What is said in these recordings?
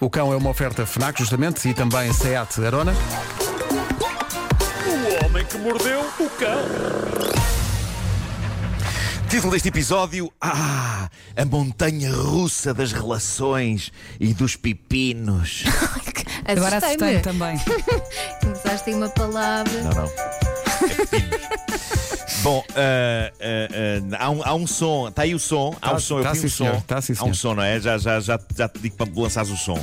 O cão é uma oferta FNAC, justamente, e também SEAT Arona. O homem que mordeu o cão. Título deste episódio: Ah, a montanha russa das relações e dos pepinos. Agora assustei também. Começaste aí uma palavra. Não, não. É pepinos. Bom, ah, ah, ah, há, um, há um som, está aí o som, há Tá- um som, eu tá um som. tá sim, há um som, não é? Já, já, já, já te digo para lançares o som.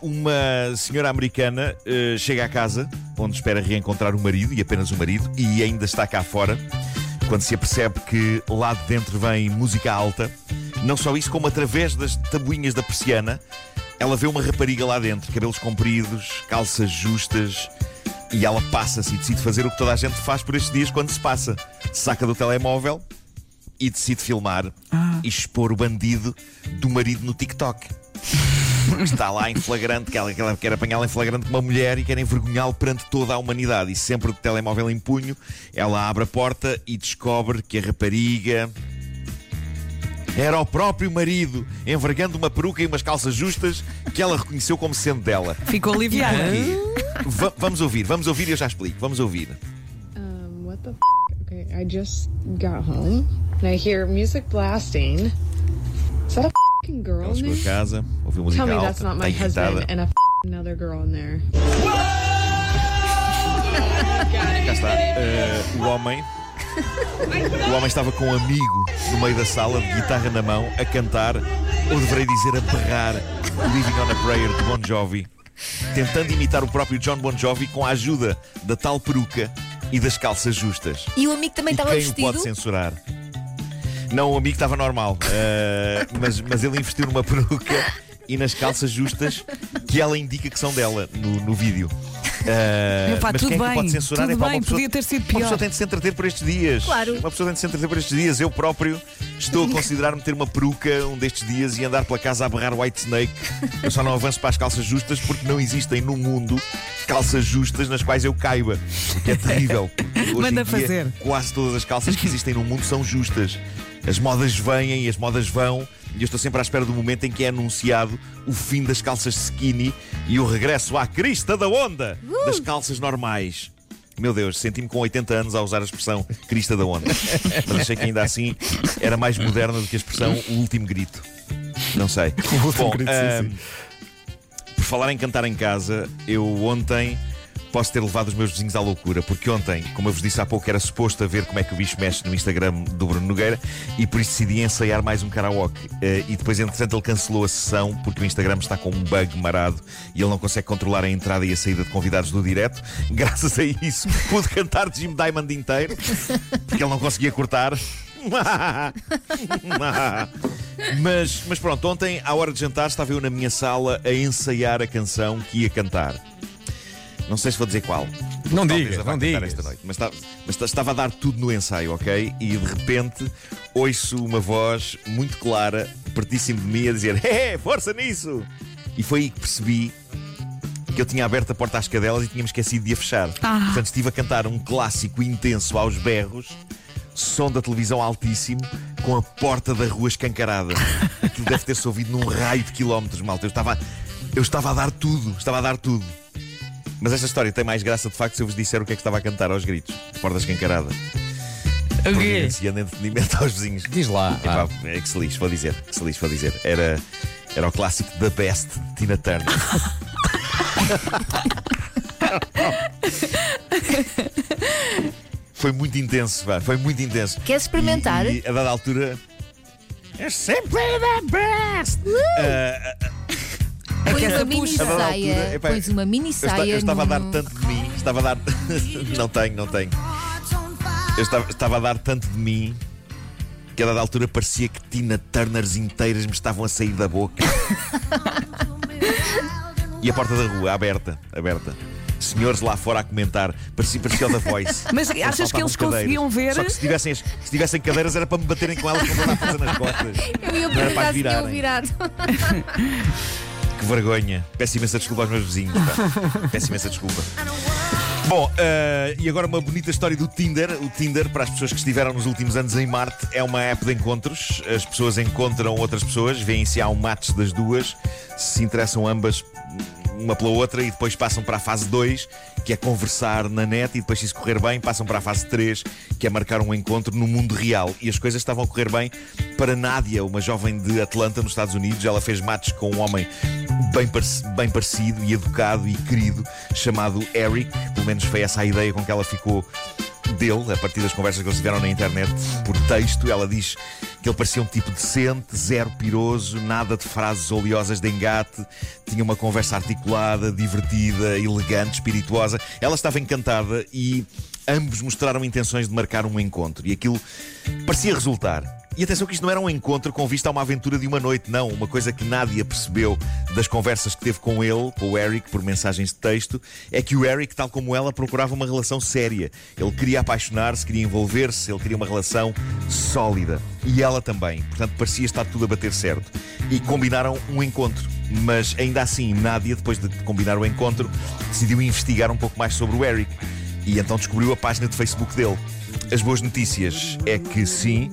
Uma senhora americana chega à casa onde espera reencontrar o marido e apenas o marido, e ainda está cá fora, quando se apercebe que lá de dentro vem música alta. Não só isso, como através das tabuinhas da persiana, ela vê uma rapariga lá dentro, cabelos compridos, calças justas, e ela passa-se e decide fazer o que toda a gente faz por estes dias quando se passa. Saca do telemóvel e decide filmar e expor o bandido do marido no TikTok. Está lá em flagrante, que ela, que ela quer apanhá-lo em flagrante com uma mulher e quer envergonhá-lo perante toda a humanidade. E sempre de telemóvel em punho, ela abre a porta e descobre que a rapariga era o próprio marido, envergando uma peruca e umas calças justas que ela reconheceu como sendo dela. Ficou aliviada. Va- vamos ouvir, vamos ouvir e eu já explico. Vamos ouvir. Um, what the f? Okay, I just got home and I hear music blasting. Is that a fucking girl Ela chegou a casa, ouviu música Tell me alta, that's not está my irritada. husband and a f- another girl in there. Cá está. Eh, o homem. O homem estava com um amigo no meio da sala, de guitarra na mão, a cantar, ou deverei dizer a berrar, Living on a Prayer de Bon Jovi, tentando imitar o próprio John Bon Jovi com a ajuda da tal peruca e das calças justas. E o amigo também E estava quem o vestido. pode censurar? Não, o amigo estava normal, eh, mas, mas ele investiu numa peruca e nas calças justas que ela indica que são dela no, no vídeo. Eh, Epá, mas tudo quem é que bem, pode censurar? tudo Epá, bem, uma pessoa, podia ter sido Uma pior. pessoa tem de se entreter por estes dias. Claro. Uma pessoa tem de se entreter por estes dias. Eu próprio estou a considerar-me ter uma peruca um destes dias e andar pela casa a berrar White Snake. Eu só não avanço para as calças justas porque não existem no mundo calças justas nas quais eu caiba. Que é terrível. Hoje Manda em dia, fazer. Quase todas as calças que existem no mundo são justas. As modas vêm e as modas vão. E eu estou sempre à espera do momento em que é anunciado o fim das calças skinny e o regresso à crista da onda das calças normais. Meu Deus, senti-me com 80 anos a usar a expressão crista da onda. Mas achei que ainda assim era mais moderna do que a expressão o último grito. Não sei. Bom, grito, sim, ahm, por falar em cantar em casa, eu ontem posso ter levado os meus vizinhos à loucura, porque ontem, como eu vos disse há pouco, era suposto a ver como é que o bicho mexe no Instagram do Bruno Nogueira e por isso decidi ensaiar mais um karaoke. Eh, e depois, entretanto, ele cancelou a sessão porque o Instagram está com um bug marado e ele não consegue controlar a entrada e a saída de convidados do direto. Graças a isso, pude cantar Jim Diamond inteiro porque ele não conseguia cortar. Mas, mas pronto, ontem, à hora de jantar, estava eu na minha sala a ensaiar a canção que ia cantar. Não sei se vou dizer qual. Não Talvez digas, a vá não digas. esta noite. Mas, estava, mas esta- estava a dar tudo no ensaio, ok? E de repente ouço uma voz muito clara, pertíssimo de mim, a dizer: Hey, força nisso! E foi aí que percebi que eu tinha aberto a porta às cadelas e tinha-me esquecido de a fechar. Ah. Portanto, estive a cantar um clássico intenso aos berros, som da televisão altíssimo, com a porta da rua escancarada. Aquilo deve ter-se ouvido num raio de quilómetros, malta. Eu estava, eu estava a dar tudo, estava a dar tudo. Mas esta história tem mais graça de facto se eu vos disser o que é que estava a cantar aos gritos, de porta escancarada. O quê? Providenciando entretenimento aos vizinhos. Diz lá. Epá, é que se lixe, vou dizer, que se lixe, vou dizer. Era, era o clássico The Best de Tina Turner. foi muito intenso, vá, foi muito intenso. Queres experimentar? E, e a dada altura. É sempre the best! Ah, Pões Aquela uma mini dada saia. altura, epá, Pões uma mini saia. eu estava a dar no- tanto de mim, estava a dar. não tenho, não tenho. Eu estava, estava a dar tanto de mim que a dada altura parecia que Tina Turners inteiras me estavam a sair da boca. e a porta da rua aberta, aberta. Senhores lá fora a comentar, parecia, parecia o da Voice. Mas Só achas que eles cadeiras. conseguiam ver? Só que se tivessem, se tivessem cadeiras era para me baterem com elas com a força nas costas. Eu ia perguntar se tinham virarem. virado. Que vergonha. Peço imensa desculpa aos meus vizinhos. pá. Peço imensa desculpa. Bom, eh, e agora uma bonita história do Tinder. O Tinder, para as pessoas que estiveram nos últimos anos em Marte, é uma app de encontros. As pessoas encontram outras pessoas, veem se há um match das duas, se interessam ambas uma pela outra e depois passam para a fase 2, que é conversar na net, e depois, se isso correr bem, passam para a fase 3, que é marcar um encontro no mundo real. E as coisas estavam a correr bem para Nádia, uma jovem de Atlanta, nos Estados Unidos. Ela fez matches com um homem bem, bem parecido e educado e querido, chamado Eric. Pelo menos foi essa a ideia com que ela ficou dele, a partir das conversas que eles tiveram na internet por texto. Ela diz que ele parecia um tipo decente, zero piroso, nada de frases oleosas de engate, tinha uma conversa articulada, divertida, elegante, espirituosa. Ela estava encantada e ambos mostraram intenções de marcar um encontro. E aquilo parecia resultar. E atenção que isto não era um encontro com vista a uma aventura de uma noite, não. Uma coisa que Nádia percebeu das conversas que teve com ele, com o Eric, por mensagens de texto, é que o Eric, tal como ela, procurava uma relação séria. Ele queria apaixonar-se, queria envolver-se, ele queria uma relação sólida. E ela também. Portanto, parecia estar tudo a bater certo. E combinaram um encontro. Mas ainda assim, Nádia, depois de combinar o encontro, decidiu investigar um pouco mais sobre o Eric. E então descobriu a página de Facebook dele. As boas notícias é que sim,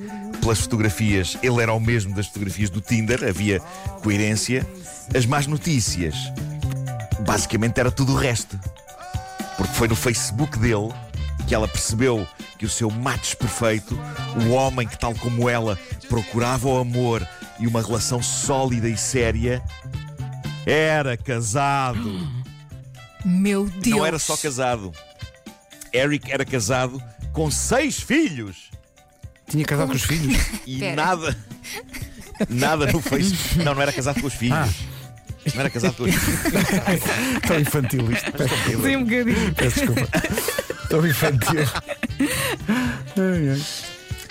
pelas fotografias, ele era o mesmo das fotografias do Tinder, havia coerência. As más notícias, basicamente era tudo o resto. Porque foi no Facebook dele que ela percebeu que o seu match perfeito, o homem que, tal como ela, procurava o amor e uma relação sólida e séria, era casado. Meu Deus. Não era só casado. Eric era casado com seis filhos. Tinha casado com os filhos. E Pera. nada. Nada no Facebook. Não, não era casado com os filhos. Ah. Não era casado com os filhos. Tão infantil isto. Peço- Sim, um bocadinho. Peço desculpa. Tão infantil. Ai, ai.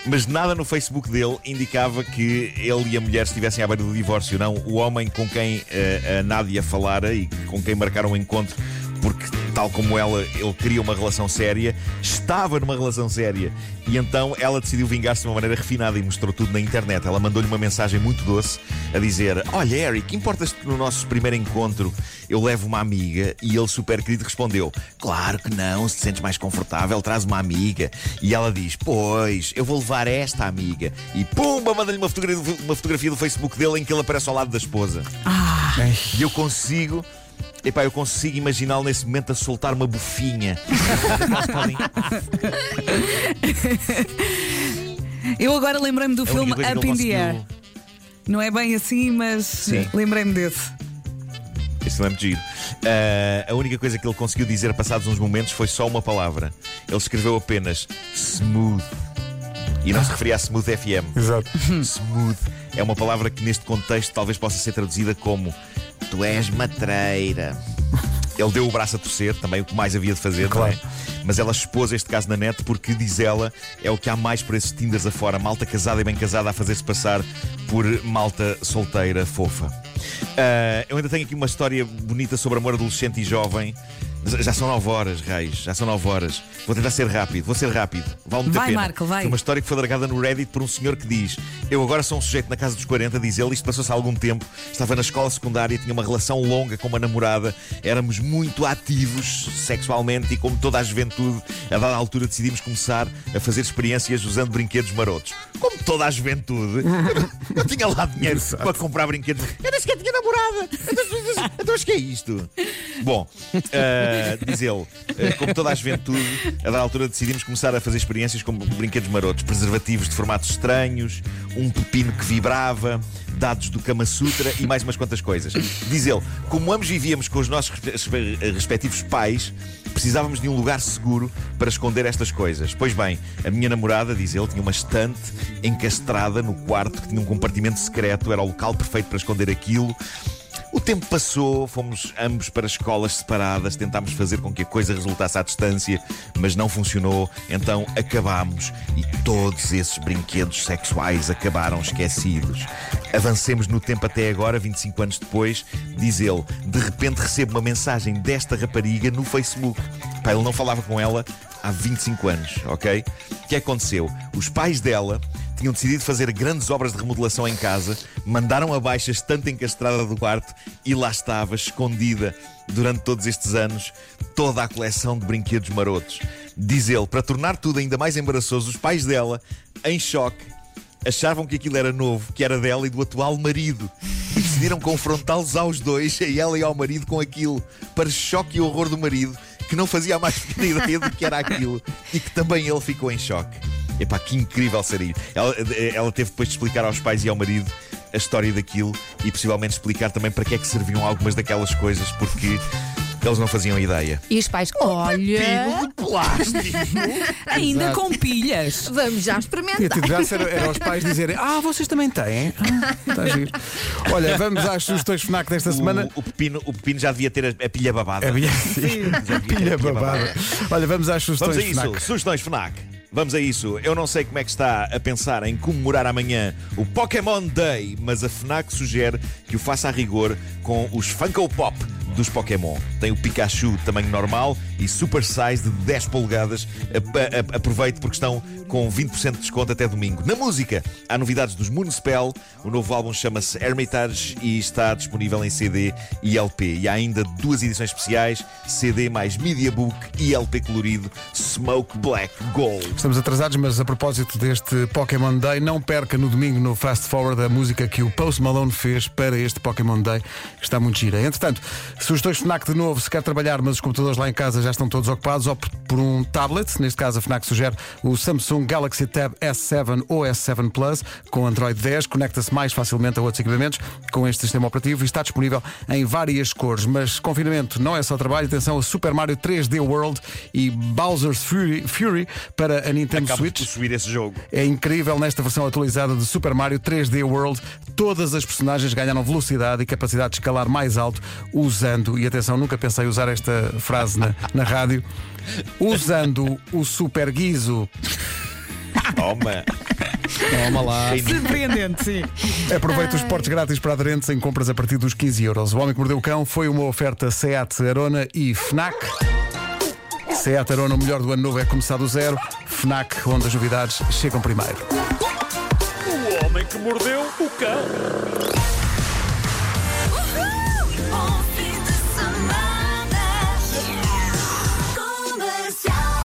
Mas nada no Facebook dele indicava que ele e a mulher estivessem à beira do divórcio. Não, o homem com quem eh, a Nádia falara e com quem marcaram o encontro, porque, tal como ela, ele queria uma relação séria, estava numa relação séria. E então ela decidiu vingar-se de uma maneira refinada e mostrou tudo na internet. Ela mandou-lhe uma mensagem muito doce a dizer: Olha, Eric, importas que no nosso primeiro encontro eu levo uma amiga? E ele, super querido, respondeu: Claro que não, se te sentes mais confortável, traz uma amiga. E ela diz: Pois, eu vou levar esta amiga. E pumba, manda-lhe uma fotografia, uma fotografia do Facebook dele em que ele aparece ao lado da esposa. Ai. E eu consigo. Epá, eu consigo imaginá-lo nesse momento a soltar uma bufinha. Eu agora lembrei-me do a filme Up in the Air. Não é bem assim, mas Sim. lembrei-me desse. Esse não é muito giro. Ah, a única coisa que ele conseguiu dizer passados uns momentos foi só uma palavra. Ele escreveu apenas smooth. E não se referia a smooth FM. Exato. Smooth é uma palavra que neste contexto talvez possa ser traduzida como Tu és matreira. Ele deu o braço a torcer, também o que mais havia de fazer, Claro. não é? Mas ela expôs este caso na net porque, diz ela, é o que há mais por esses Tinders afora. Malta casada e bem casada a fazer-se passar por malta solteira fofa. Ah, eu ainda tenho aqui uma história bonita sobre amor adolescente e jovem. Já são 9 horas, Reis, já são 9 horas. Vou tentar ser rápido, vou ser rápido. Vale muito a Vai, pena. Marco, vai. Foi uma história que foi largada no Reddit por um senhor que diz: Eu agora sou um sujeito na casa dos 40, diz ele, isto passou-se há algum tempo, estava na escola secundária, tinha uma relação longa com uma namorada, éramos muito ativos sexualmente e, como toda a juventude, a dada altura decidimos começar a fazer experiências usando brinquedos marotos. Como toda a juventude, eu tinha lá dinheiro para comprar brinquedos. Eu nem sequer tinha namorada. Então, Então, mas que é isto? Bom, ah, diz ele, ah, como toda a juventude, a dada altura decidimos começar a fazer experiências com brinquedos marotos, preservativos de formatos estranhos, um pepino que vibrava, dados do Kama Sutra e mais umas quantas coisas. Diz ele, como ambos vivíamos com os nossos respe- respectivos pais, precisávamos de um lugar seguro para esconder estas coisas. Pois bem, a minha namorada, diz ele, tinha uma estante encastrada no quarto que tinha um compartimento secreto, era o local perfeito para esconder aquilo. O tempo passou, fomos ambos para escolas separadas, tentámos fazer com que a coisa resultasse à distância, mas não funcionou, então acabámos e todos esses brinquedos sexuais acabaram esquecidos. Avancemos no tempo até agora, 25 anos depois, diz ele, de repente recebo uma mensagem desta rapariga no Facebook. Pá, ele não falava com ela há 25 anos, ok? O que aconteceu? Os pais dela tinham decidido fazer grandes obras de remodelação em casa, mandaram abaixo a estante encastrada do quarto e lá estava, escondida durante todos estes anos, toda a coleção de brinquedos marotos. Diz ele, para tornar tudo ainda mais embaraçoso, os pais dela, em choque, achavam que aquilo era novo, que era dela e do atual marido. E decidiram confrontá-los aos dois, a ela e ao marido, com aquilo, para choque e horror do marido, que não fazia a mais pequena ideia do que era aquilo e que também ele ficou em choque. Epá, que incrível seria. Ela, ela teve depois de explicar aos pais e ao marido a história daquilo e possivelmente explicar também para que é que serviam algumas daquelas coisas, porque eles não faziam ideia. E os pais, olha, Pino de plástico! Ainda Exato. com pilhas. vamos já experimentar. graça era, era os pais dizerem Ah, vocês também têm. Ah, está giro. Olha, vamos às sugestões FNAC desta semana. O, o pepino, o pepino já devia ter a, a pilha babada. A pilha, Já devia ter pilha a babada. Olha, vamos às Vamos sugestões a isso, FNAC. sugestões FNAC. Vamos a isso. Eu não sei como é que está a pensar em comemorar amanhã o Pokémon Day, mas a FNAC sugere que o faça a rigor com os Funko Pop dos Pokémon. Tem o Pikachu tamanho normal e Super Size de 10 polegadas. Aproveite porque estão com 20% de desconto até domingo. Na música, há novidades dos Moonspell. O novo álbum chama-se Hermitage e está disponível em CD e LP. E há ainda duas edições especiais: CD mais Media Book e LP colorido Smoke Black Gold. Estamos atrasados, mas a propósito deste Pokémon Day, não perca no domingo no Fast Forward a música que o Post Malone fez para este Pokémon Day, que está muito gira. Entretanto, sugestões FNAC de novo, se quer trabalhar, mas os computadores lá em casa já estão todos ocupados, opte por um tablet. Neste caso, a FNAC sugere o Samsung Galaxy Tab S7 ou S7 Plus com Android 10. Conecta-se mais facilmente a outros equipamentos com este sistema operativo e está disponível em várias cores. Mas confinamento não é só trabalho. Atenção a Super Mario 3D World e Bowser's Fury, Fury para a Nintendo Acabo de Switch. possuir esse jogo. É incrível nesta versão atualizada de Super Mario 3D World. Todas as personagens ganharam velocidade e capacidade de escalar mais alto usando, e atenção, nunca pensei usar esta frase na, na rádio, usando o Super Guizo. Toma! Toma lá. Surpreendente, sim. Aproveita os portos grátis para aderentes em compras a partir dos 15 euros. O Homem que Mordeu o Cão foi uma oferta Seat Arona e FNAC. Seat Arona, o melhor do ano novo é começar do zero. FNAC, onde as novidades chegam primeiro. O homem que mordeu o cão.